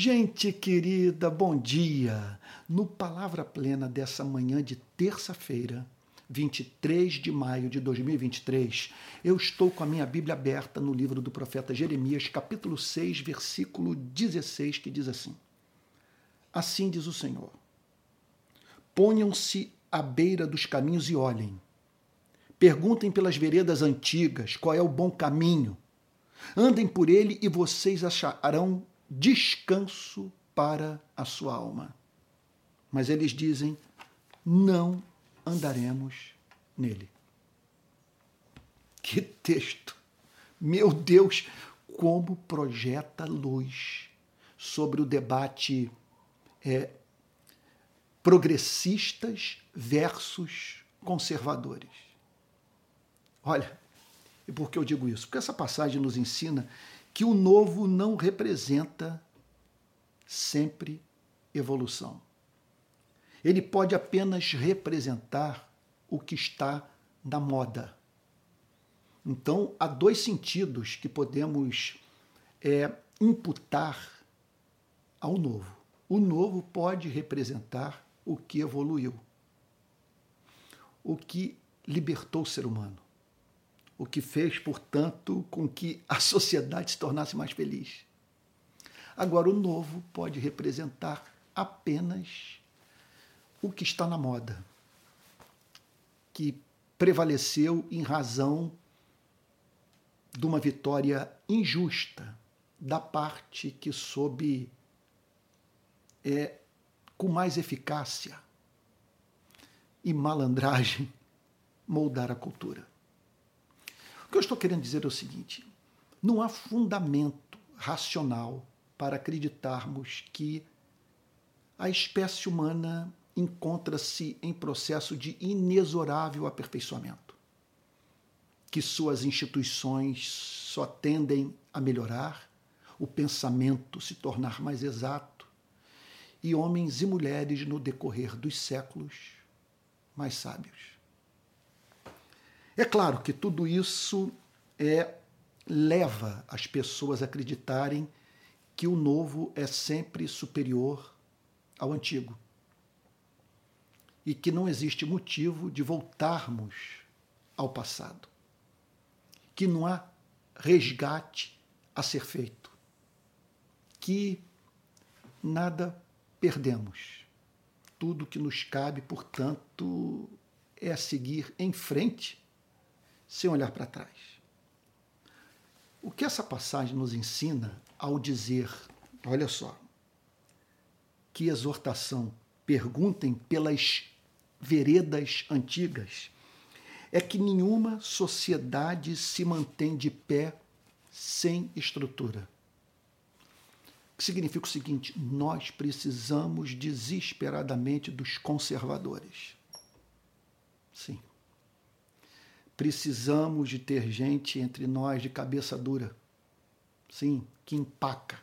Gente querida, bom dia! No Palavra Plena dessa manhã de terça-feira, 23 de maio de 2023, eu estou com a minha Bíblia aberta no livro do profeta Jeremias, capítulo 6, versículo 16, que diz assim: Assim diz o Senhor: Ponham-se à beira dos caminhos e olhem. Perguntem pelas veredas antigas qual é o bom caminho. Andem por ele e vocês acharão descanso para a sua alma. Mas eles dizem: não andaremos nele. Que texto! Meu Deus, como projeta luz sobre o debate é, progressistas versus conservadores. Olha, e por que eu digo isso? Porque essa passagem nos ensina que o novo não representa sempre evolução. Ele pode apenas representar o que está na moda. Então, há dois sentidos que podemos é, imputar ao novo. O novo pode representar o que evoluiu, o que libertou o ser humano, o que fez, portanto, com que a sociedade se tornasse mais feliz. Agora, o novo pode representar apenas o que está na moda, que prevaleceu em razão de uma vitória injusta da parte que soube é, com mais eficácia e malandragem moldar a cultura. O que eu estou querendo dizer é o seguinte: não há fundamento racional para acreditarmos que a espécie humana encontra-se em processo de inexorável aperfeiçoamento, que suas instituições só tendem a melhorar, o pensamento se tornar mais exato e homens e mulheres no decorrer dos séculos mais sábios. É claro que tudo isso é leva as pessoas a acreditarem que o novo é sempre superior ao antigo. E que não existe motivo de voltarmos ao passado. Que não há resgate a ser feito. Que nada perdemos. Tudo que nos cabe, portanto, é seguir em frente sem olhar para trás. O que essa passagem nos ensina ao dizer, olha só, que exortação, perguntem pelas veredas antigas, é que nenhuma sociedade se mantém de pé sem estrutura. Que significa o seguinte: nós precisamos desesperadamente dos conservadores. Sim. Precisamos de ter gente entre nós de cabeça dura sim, que empaca,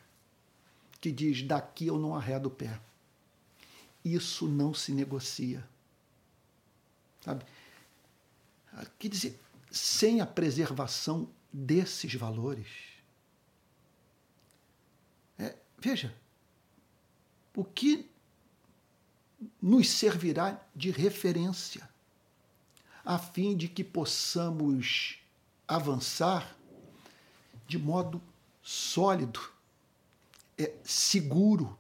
que diz: daqui eu não arredo o pé. Isso não se negocia. Sabe? Quer dizer, sem a preservação desses valores. É, veja, o que nos servirá de referência, a fim de que possamos avançar de modo sólido, é seguro,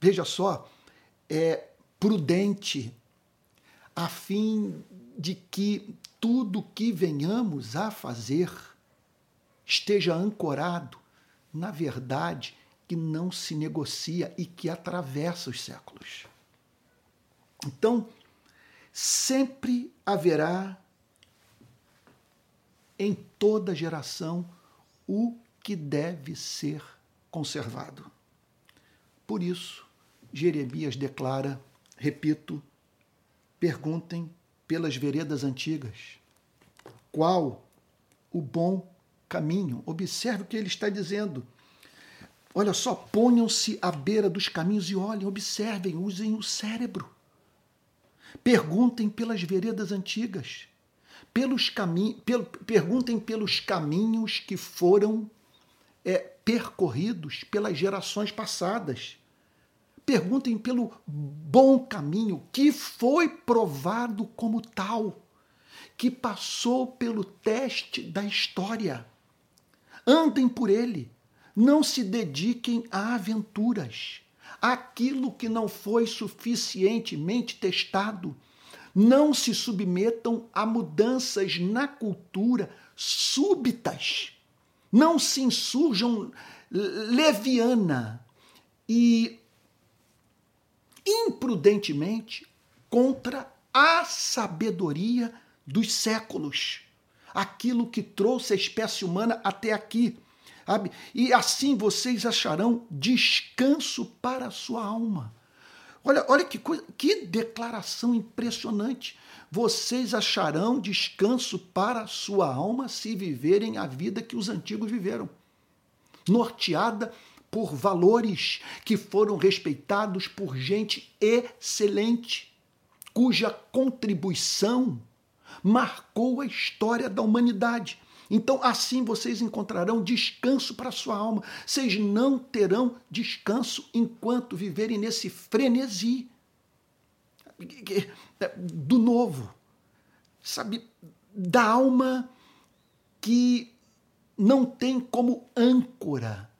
veja só, é prudente, a fim de que tudo que venhamos a fazer esteja ancorado na verdade que não se negocia e que atravessa os séculos. Então, sempre haverá em toda geração o que deve ser conservado. Por isso, Jeremias declara, repito, perguntem pelas veredas antigas. Qual o bom caminho? Observe o que ele está dizendo. Olha só, ponham-se à beira dos caminhos e olhem, observem, usem o cérebro. Perguntem pelas veredas antigas. Pelos caminhos, pel, perguntem pelos caminhos que foram é, percorridos pelas gerações passadas. Perguntem pelo bom caminho que foi provado como tal, que passou pelo teste da história. Andem por ele, não se dediquem a aventuras, aquilo que não foi suficientemente testado. Não se submetam a mudanças na cultura súbitas. Não se insurjam leviana e imprudentemente contra a sabedoria dos séculos, aquilo que trouxe a espécie humana até aqui. E assim vocês acharão descanso para a sua alma. Olha, olha que coisa, que declaração impressionante. Vocês acharão descanso para a sua alma se viverem a vida que os antigos viveram, norteada por valores que foram respeitados por gente excelente, cuja contribuição marcou a história da humanidade. Então, assim vocês encontrarão descanso para a sua alma. Vocês não terão descanso enquanto viverem nesse frenesi do novo, sabe? Da alma que não tem como âncora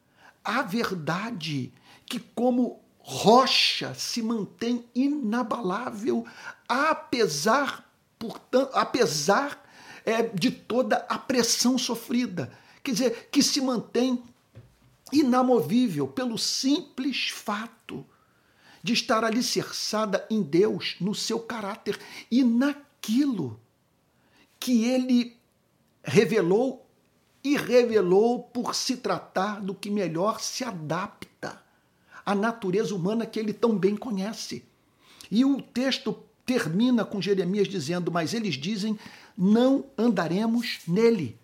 a verdade que, como rocha, se mantém inabalável, apesar, portanto, apesar é, de toda a pressão sofrida. Quer dizer, que se mantém inamovível pelo simples fato de estar alicerçada em Deus, no seu caráter e naquilo que ele revelou e revelou por se tratar do que melhor se adapta à natureza humana que ele tão bem conhece. E o texto termina com Jeremias dizendo: Mas eles dizem, não andaremos nele.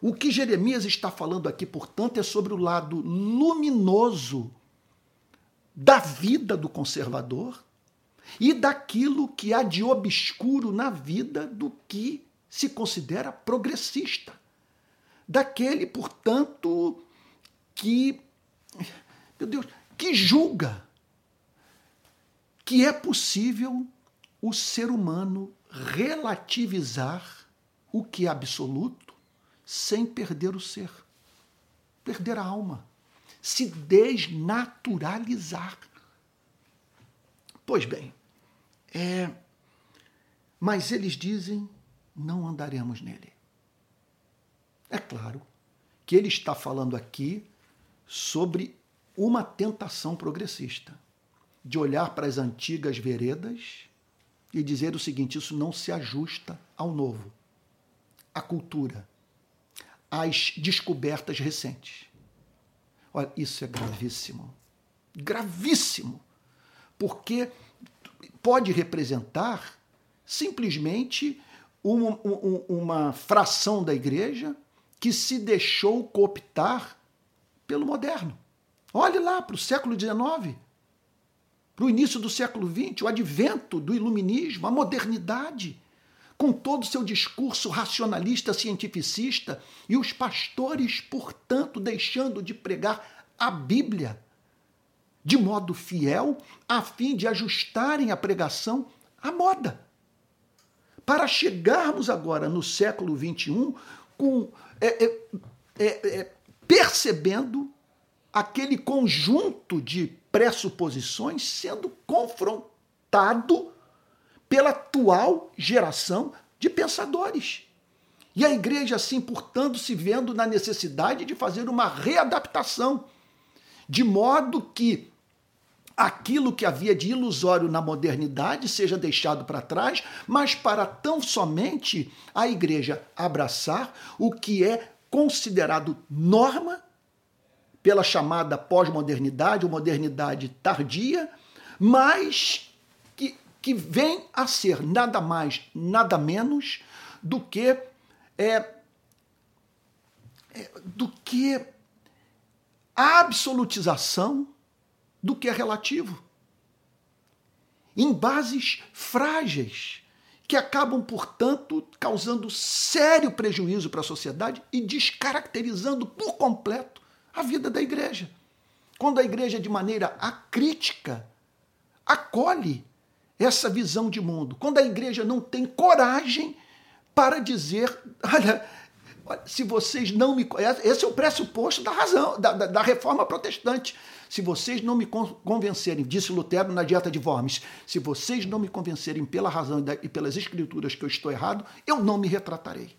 O que Jeremias está falando aqui, portanto, é sobre o lado luminoso da vida do conservador e daquilo que há de obscuro na vida do que se considera progressista daquele, portanto, que, meu Deus, que julga que é possível o ser humano relativizar o que é absoluto sem perder o ser, perder a alma, se desnaturalizar. Pois bem, é, mas eles dizem: não andaremos nele. É claro que ele está falando aqui sobre uma tentação progressista, de olhar para as antigas veredas e dizer o seguinte: isso não se ajusta ao novo, à cultura, às descobertas recentes. Olha, isso é gravíssimo. Gravíssimo. Porque pode representar simplesmente uma, uma, fração da igreja que se deixou cooptar pelo moderno. Olhe lá para o século XIX, para o início do século XX, o advento do iluminismo, a modernidade, com todo o seu discurso racionalista, cientificista, e os pastores, portanto, deixando de pregar a Bíblia de modo fiel, a fim de ajustarem a pregação à moda. Para chegarmos agora no século XXI com é, é, é, é, percebendo aquele conjunto de pressuposições sendo confrontado pela atual geração de pensadores. E a igreja, assim, portanto, se vendo na necessidade de fazer uma readaptação, de modo que aquilo que havia de ilusório na modernidade seja deixado para trás, mas para tão somente a igreja abraçar o que é considerado norma pela chamada pós-modernidade ou modernidade tardia, mas que, que vem a ser nada mais, nada menos do que é, é do que a absolutização do que é relativo. Em bases frágeis, que acabam, portanto, causando sério prejuízo para a sociedade e descaracterizando por completo a vida da igreja. Quando a igreja, de maneira acrítica, acolhe essa visão de mundo. Quando a igreja não tem coragem para dizer: olha, se vocês não me. Esse é o pressuposto da razão, da, da, da reforma protestante. Se vocês não me convencerem, disse Lutero na Dieta de Worms, se vocês não me convencerem pela razão e pelas escrituras que eu estou errado, eu não me retratarei.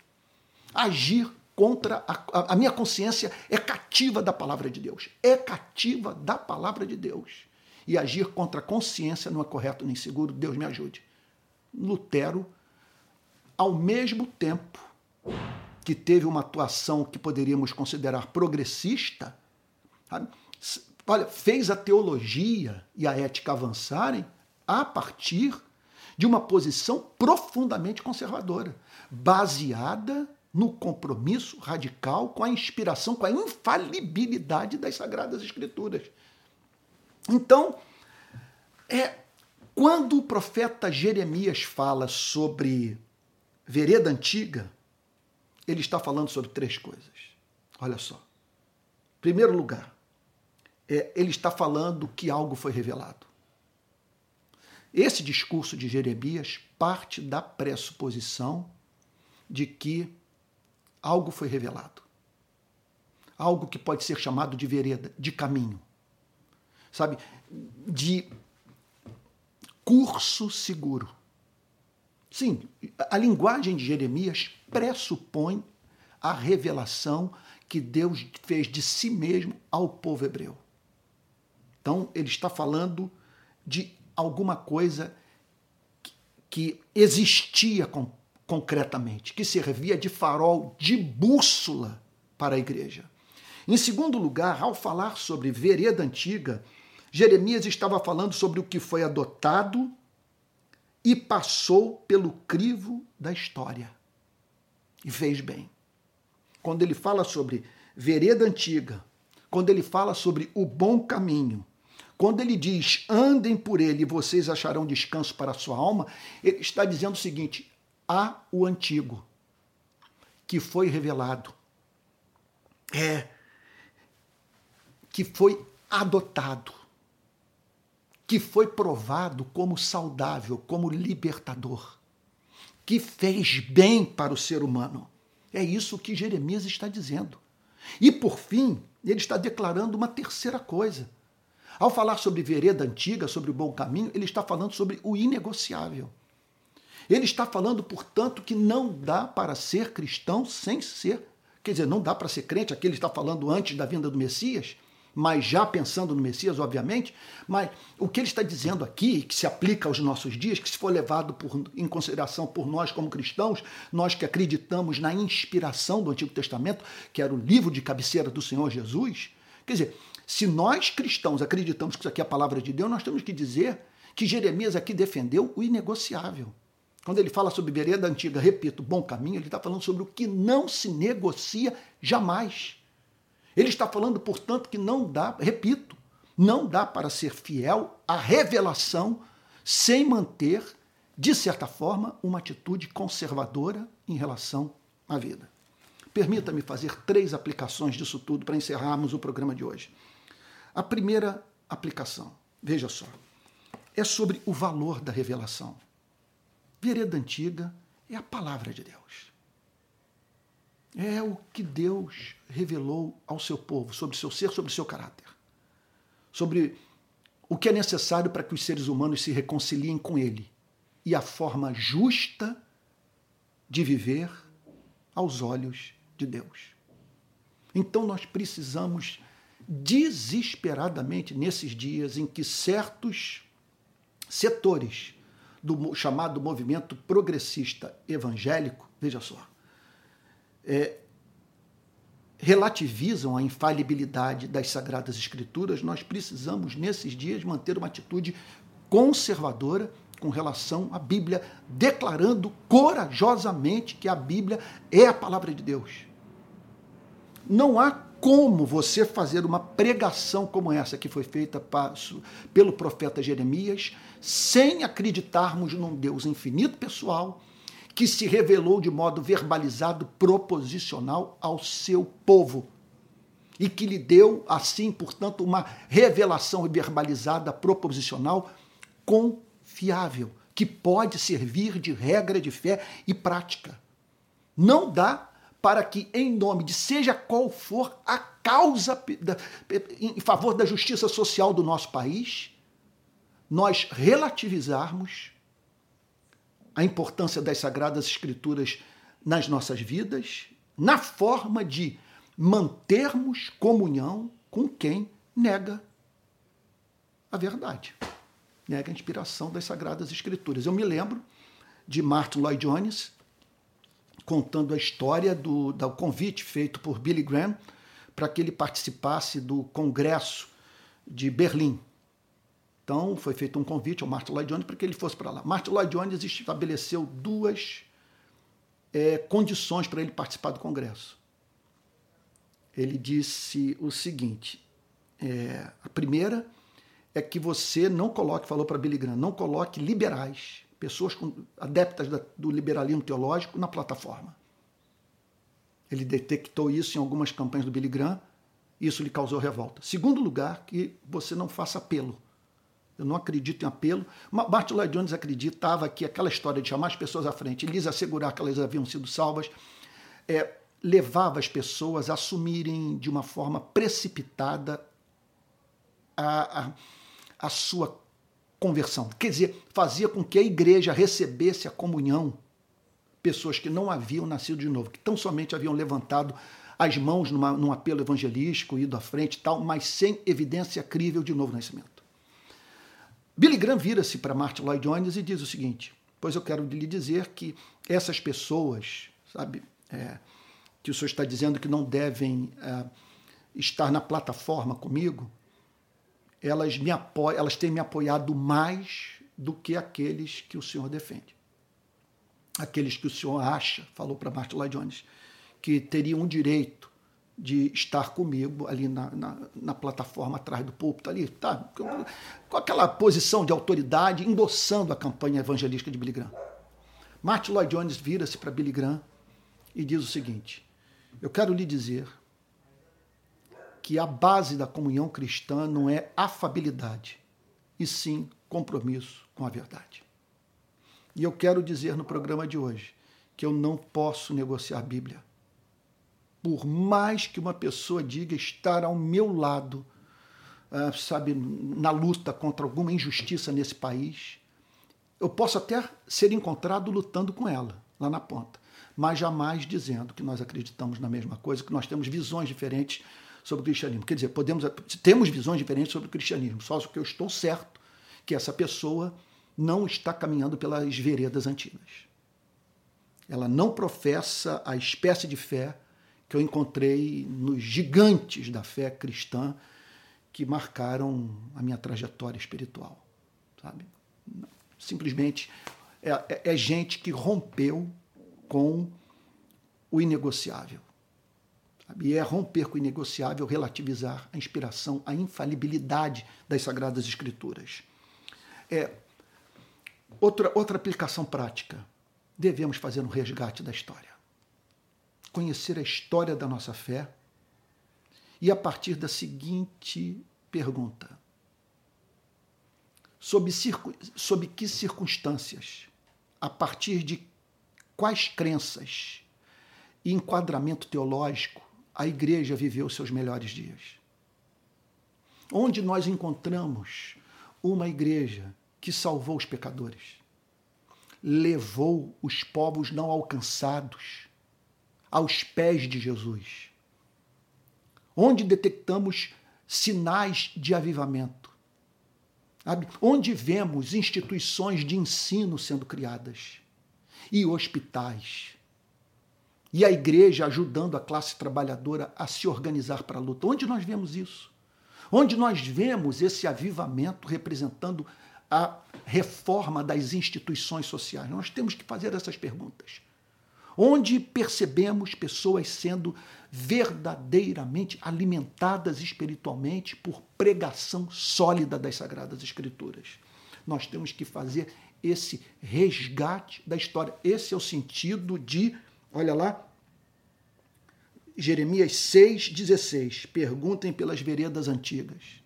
Agir contra a, a, minha consciência é cativa da palavra de Deus. É cativa da palavra de Deus. E agir contra a consciência não é correto nem seguro. Deus me ajude. Lutero, ao mesmo tempo que teve uma atuação que poderíamos considerar progressista, sabe? olha, fez a teologia e a ética avançarem a partir de uma posição profundamente conservadora, baseada no compromisso radical com a inspiração, com a infalibilidade das Sagradas Escrituras. Então, é quando o profeta Jeremias fala sobre vereda antiga, ele está falando sobre três coisas. Olha só. Em primeiro lugar, é, ele está falando que algo foi revelado. Esse discurso de Jeremias parte da pressuposição de que algo foi revelado. Algo que pode ser chamado de vereda, de caminho. Sabe? De curso seguro. Sim, a linguagem de Jeremias pressupõe a revelação que Deus fez de si mesmo ao povo hebreu. Então, ele está falando de alguma coisa que existia com, concretamente, que servia de farol, de bússola para a igreja. Em segundo lugar, ao falar sobre vereda antiga, Jeremias estava falando sobre o que foi adotado e passou pelo crivo da história. E fez bem. Quando ele fala sobre vereda antiga, quando ele fala sobre o bom caminho, quando ele diz andem por ele e vocês acharão descanso para a sua alma, ele está dizendo o seguinte: há o antigo que foi revelado, é que foi adotado, que foi provado como saudável, como libertador, que fez bem para o ser humano. É isso que Jeremias está dizendo. E por fim, ele está declarando uma terceira coisa ao falar sobre vereda antiga, sobre o bom caminho, ele está falando sobre o inegociável. Ele está falando, portanto, que não dá para ser cristão sem ser, quer dizer, não dá para ser crente, aqui ele está falando antes da vinda do Messias, mas já pensando no Messias, obviamente, mas o que ele está dizendo aqui, que se aplica aos nossos dias, que se for levado por, em consideração por nós como cristãos, nós que acreditamos na inspiração do Antigo Testamento, que era o livro de cabeceira do Senhor Jesus, quer dizer, se nós cristãos acreditamos que isso aqui é a palavra de Deus, nós temos que dizer que Jeremias aqui defendeu o inegociável. Quando ele fala sobre vereda antiga, repito, bom caminho, ele está falando sobre o que não se negocia jamais. Ele está falando, portanto, que não dá, repito, não dá para ser fiel à revelação sem manter, de certa forma, uma atitude conservadora em relação à vida. Permita-me fazer três aplicações disso tudo para encerrarmos o programa de hoje. A primeira aplicação, veja só, é sobre o valor da revelação. Vereda antiga é a palavra de Deus. É o que Deus revelou ao seu povo, sobre seu ser, sobre seu caráter. Sobre o que é necessário para que os seres humanos se reconciliem com Ele e a forma justa de viver aos olhos de Deus. Então nós precisamos desesperadamente nesses dias em que certos setores do chamado movimento progressista evangélico, veja só, é, relativizam a infalibilidade das Sagradas Escrituras, nós precisamos, nesses dias, manter uma atitude conservadora com relação à Bíblia, declarando corajosamente que a Bíblia é a palavra de Deus. Não há como você fazer uma pregação como essa que foi feita pelo profeta Jeremias, sem acreditarmos num Deus infinito pessoal que se revelou de modo verbalizado, proposicional ao seu povo. e que lhe deu, assim, portanto, uma revelação verbalizada proposicional confiável, que pode servir de regra de fé e prática. Não dá para que, em nome de seja qual for a causa em favor da justiça social do nosso país, nós relativizarmos a importância das Sagradas Escrituras nas nossas vidas, na forma de mantermos comunhão com quem nega a verdade, nega a inspiração das Sagradas Escrituras. Eu me lembro de Martin Lloyd Jones contando a história do, do convite feito por Billy Graham para que ele participasse do Congresso de Berlim. Então, foi feito um convite ao Martin Lloyd Jones para que ele fosse para lá. Martin Lloyd Jones estabeleceu duas é, condições para ele participar do Congresso. Ele disse o seguinte: é, a primeira é que você não coloque, falou para Billy Graham, não coloque liberais, pessoas com, adeptas da, do liberalismo teológico na plataforma. Ele detectou isso em algumas campanhas do Billy Graham, isso lhe causou revolta. Segundo lugar, que você não faça apelo. Eu não acredito em apelo. Martin Lloyd Jones acreditava que aquela história de chamar as pessoas à frente e lhes assegurar que elas haviam sido salvas é, levava as pessoas a assumirem de uma forma precipitada a, a, a sua conversão. Quer dizer, fazia com que a igreja recebesse a comunhão pessoas que não haviam nascido de novo, que tão somente haviam levantado as mãos numa, num apelo evangelístico, ido à frente e tal, mas sem evidência crível de novo nascimento. Billy Graham vira-se para Martin Lloyd Jones e diz o seguinte: Pois eu quero lhe dizer que essas pessoas, sabe, é, que o senhor está dizendo que não devem é, estar na plataforma comigo, elas me apoiam, elas têm me apoiado mais do que aqueles que o senhor defende. Aqueles que o senhor acha, falou para Martin Lloyd Jones, que teriam um direito de estar comigo ali na, na, na, plataforma atrás do púlpito, ali, tá? Com aquela posição de autoridade, endossando a campanha evangelística de Billy Graham. Martin Lloyd Jones vira-se para Billy Graham e diz o seguinte: Eu quero lhe dizer que a base da comunhão cristã não é afabilidade, e sim compromisso com a verdade. E eu quero dizer no programa de hoje que eu não posso negociar a Bíblia por mais que uma pessoa diga estar ao meu lado, uh, sabe, na luta contra alguma injustiça nesse país, eu posso até ser encontrado lutando com ela, lá na ponta, mas jamais dizendo que nós acreditamos na mesma coisa, que nós temos visões diferentes sobre o cristianismo. Quer dizer, podemos, temos visões diferentes sobre o cristianismo, só que eu estou certo que essa pessoa não está caminhando pelas veredas antigas. Ela não professa a espécie de fé que eu encontrei nos gigantes da fé cristã que marcaram a minha trajetória espiritual, sabe? Simplesmente é, é, é gente que rompeu com o inegociável. E é romper com o inegociável relativizar a inspiração, a infalibilidade das Sagradas Escrituras. É, outra, outra aplicação prática. Devemos fazer um resgate da história conhecer a história da nossa fé e a partir da seguinte pergunta: sob, sob que circunstâncias, a partir de quais crenças e enquadramento teológico a igreja viveu seus melhores dias? Onde nós encontramos uma igreja que salvou os pecadores, levou os povos não alcançados aos pés de Jesus, onde detectamos sinais de avivamento, onde vemos instituições de ensino sendo criadas e hospitais. E a igreja ajudando a classe trabalhadora a se organizar para a luta. Onde nós vemos isso? Onde nós vemos esse avivamento representando a reforma das instituições sociais? Nós temos que fazer essas perguntas onde percebemos pessoas sendo verdadeiramente alimentadas espiritualmente por pregação sólida das Sagradas Escrituras. Nós temos que fazer esse resgate da história. Esse é o sentido de, olha lá, Jeremias 6,16. Perguntem pelas veredas antigas.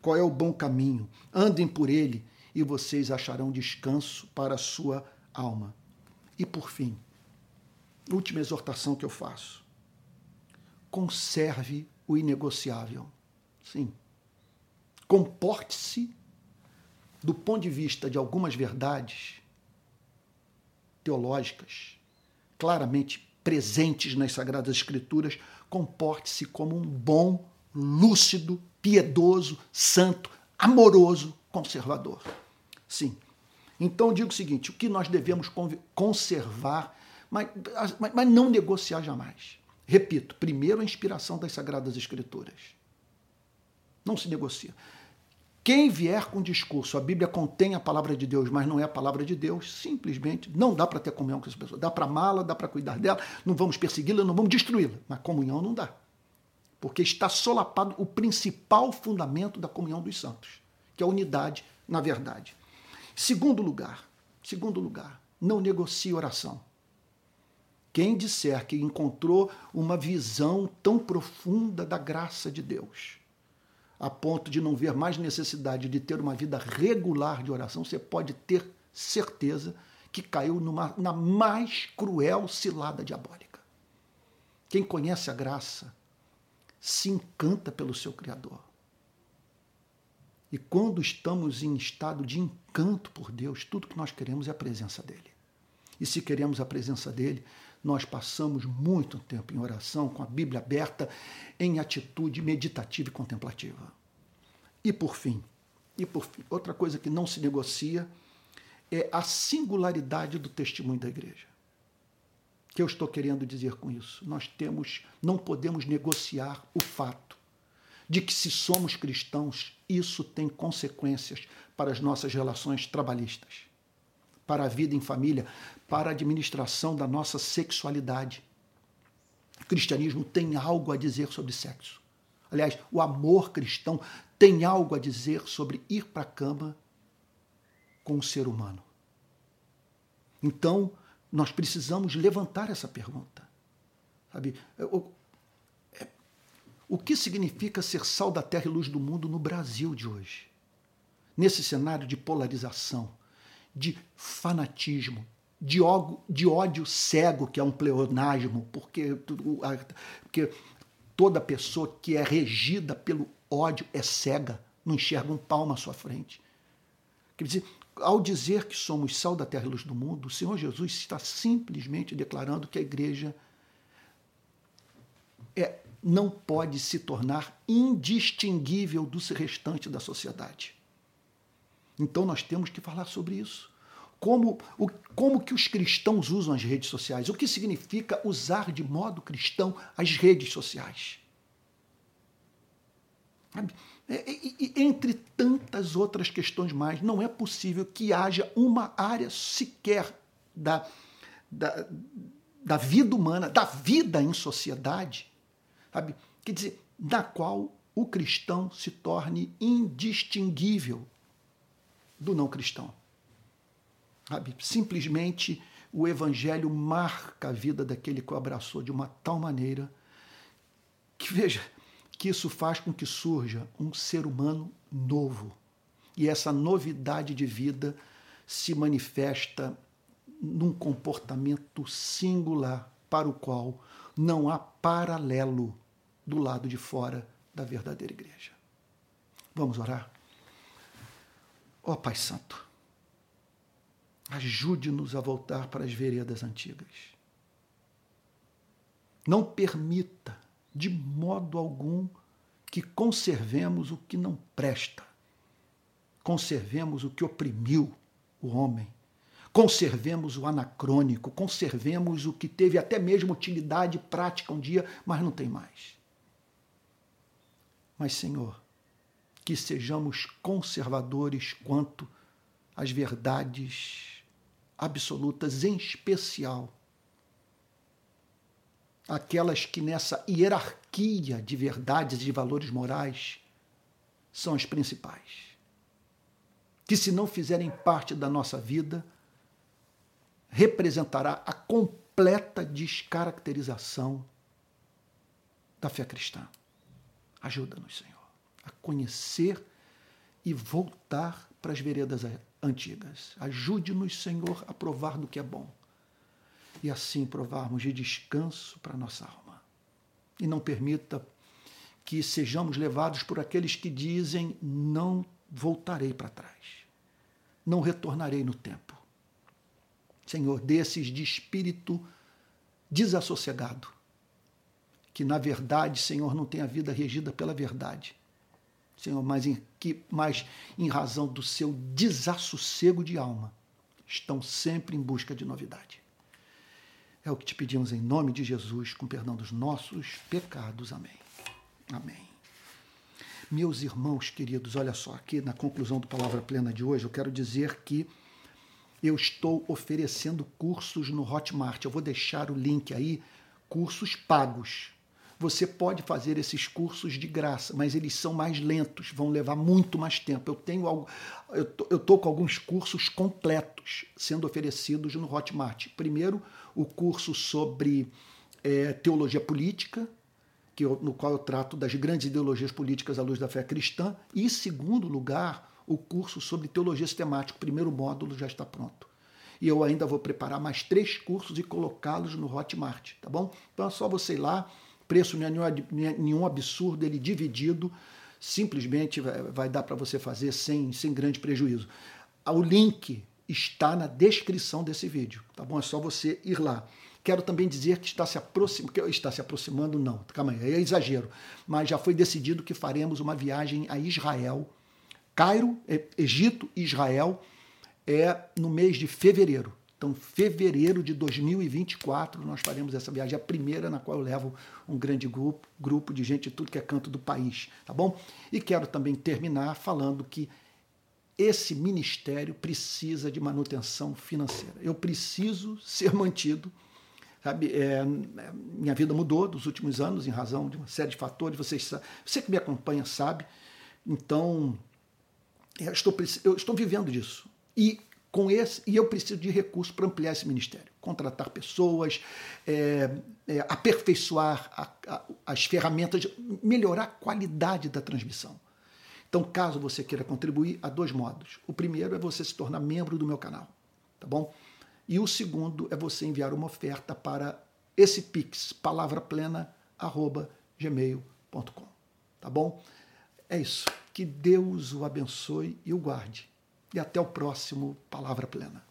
Qual é o bom caminho? Andem por ele e vocês acharão descanso para a sua alma. E por fim, última exortação que eu faço. Conserve o inegociável. Sim. Comporte-se do ponto de vista de algumas verdades teológicas claramente presentes nas Sagradas Escrituras, comporte-se como um bom, lúcido, piedoso, santo, amoroso conservador. Sim. Então digo o seguinte: o que nós devemos conservar, mas, mas não negociar jamais. Repito, primeiro a inspiração das Sagradas Escrituras. Não se negocia. Quem vier com discurso, a Bíblia contém a palavra de Deus, mas não é a palavra de Deus, simplesmente não dá para ter comunhão com essa pessoa. Dá para amá-la, dá para cuidar dela, não vamos persegui-la, não vamos destruí-la, mas comunhão não dá. Porque está solapado o principal fundamento da comunhão dos santos, que é a unidade na verdade. Segundo lugar, segundo lugar, não negocie oração. Quem disser que encontrou uma visão tão profunda da graça de Deus, a ponto de não ver mais necessidade de ter uma vida regular de oração, você pode ter certeza que caiu numa, na mais cruel cilada diabólica. Quem conhece a graça se encanta pelo seu Criador. E quando estamos em estado de encanto por Deus, tudo que nós queremos é a presença dele. E se queremos a presença dele, nós passamos muito tempo em oração, com a Bíblia aberta, em atitude meditativa e contemplativa. E por fim, e por fim, outra coisa que não se negocia é a singularidade do testemunho da igreja. O que eu estou querendo dizer com isso? Nós temos, não podemos negociar o fato de que se somos cristãos, isso tem consequências para as nossas relações trabalhistas para a vida em família, para a administração da nossa sexualidade. O cristianismo tem algo a dizer sobre sexo. Aliás, o amor cristão tem algo a dizer sobre ir para a cama com o ser humano. Então, nós precisamos levantar essa pergunta. Sabe? O, é, o que significa ser sal da terra e luz do mundo no Brasil de hoje? Nesse cenário de polarização, de fanatismo, de ódio, cego, que é um pleonasmo, porque, porque toda pessoa que é regida pelo ódio é cega, não enxerga um palmo à sua frente. Quer dizer, ao dizer que somos sal da terra e luz do mundo, o Senhor Jesus está simplesmente declarando que a igreja é, não pode se tornar indistinguível do restante da sociedade. Então nós temos que falar sobre isso. Como, o, como que os cristãos usam as redes sociais? O que significa usar de modo cristão as redes sociais? É, e, entre tantas outras questões mais, não é possível que haja uma área sequer da, da, da vida humana, da vida em sociedade, sabe? quer dizer, na qual o cristão se torne indistinguível do não cristão. Simplesmente o evangelho marca a vida daquele que o abraçou de uma tal maneira que, veja, que isso faz com que surja um ser humano novo. E essa novidade de vida se manifesta num comportamento singular para o qual não há paralelo do lado de fora da verdadeira igreja. Vamos orar? Ó oh, Pai Santo, ajude-nos a voltar para as veredas antigas. Não permita, de modo algum, que conservemos o que não presta. Conservemos o que oprimiu o homem. Conservemos o anacrônico, conservemos o que teve até mesmo utilidade prática um dia, mas não tem mais. Mas, Senhor, que sejamos conservadores quanto às verdades absolutas, em especial aquelas que nessa hierarquia de verdades e de valores morais são as principais. Que se não fizerem parte da nossa vida, representará a completa descaracterização da fé cristã. Ajuda-nos, Senhor, a conhecer e voltar para as veredas antigas. Ajude-nos, Senhor, a provar do que é bom e assim provarmos de descanso para nossa alma. E não permita que sejamos levados por aqueles que dizem: não voltarei para trás, não retornarei no tempo. Senhor, desses de espírito desassossegado, que na verdade, Senhor, não tem a vida regida pela verdade. Senhor, mas em, que, mas em razão do seu desassossego de alma, estão sempre em busca de novidade. É o que te pedimos em nome de Jesus, com perdão dos nossos pecados. Amém. Amém. Meus irmãos queridos, olha só, aqui na conclusão do Palavra Plena de hoje, eu quero dizer que eu estou oferecendo cursos no Hotmart. Eu vou deixar o link aí, cursos pagos. Você pode fazer esses cursos de graça, mas eles são mais lentos, vão levar muito mais tempo. Eu tenho algo, eu tô, eu tô com alguns cursos completos sendo oferecidos no Hotmart. Primeiro, o curso sobre é, teologia política, que eu, no qual eu trato das grandes ideologias políticas à luz da fé cristã, e, segundo lugar, o curso sobre teologia sistemática. O primeiro módulo já está pronto. E eu ainda vou preparar mais três cursos e colocá-los no Hotmart, tá bom? Então é só você ir lá, preço não é nenhum absurdo, ele dividido, simplesmente vai, vai dar para você fazer sem, sem grande prejuízo. O link está na descrição desse vídeo, tá bom? É só você ir lá. Quero também dizer que está se aproximando, está se aproximando, não, calma aí, é exagero, mas já foi decidido que faremos uma viagem a Israel, Cairo, é, Egito Israel, é no mês de fevereiro. Então, fevereiro de 2024, nós faremos essa viagem, a primeira na qual eu levo um grande grupo, grupo de gente de tudo que é canto do país, tá bom? E quero também terminar falando que esse ministério precisa de manutenção financeira. Eu preciso ser mantido. Sabe, é, minha vida mudou dos últimos anos em razão de uma série de fatores. Vocês, você que me acompanha sabe. Então, eu estou, eu estou vivendo disso. E com esse e eu preciso de recursos para ampliar esse ministério, contratar pessoas, é, é, aperfeiçoar a, a, as ferramentas, melhorar a qualidade da transmissão. Então, caso você queira contribuir, há dois modos. O primeiro é você se tornar membro do meu canal, tá bom? E o segundo é você enviar uma oferta para esse pix, palavraplena@gmail.com, tá bom? É isso. Que Deus o abençoe e o guarde. E até o próximo Palavra Plena.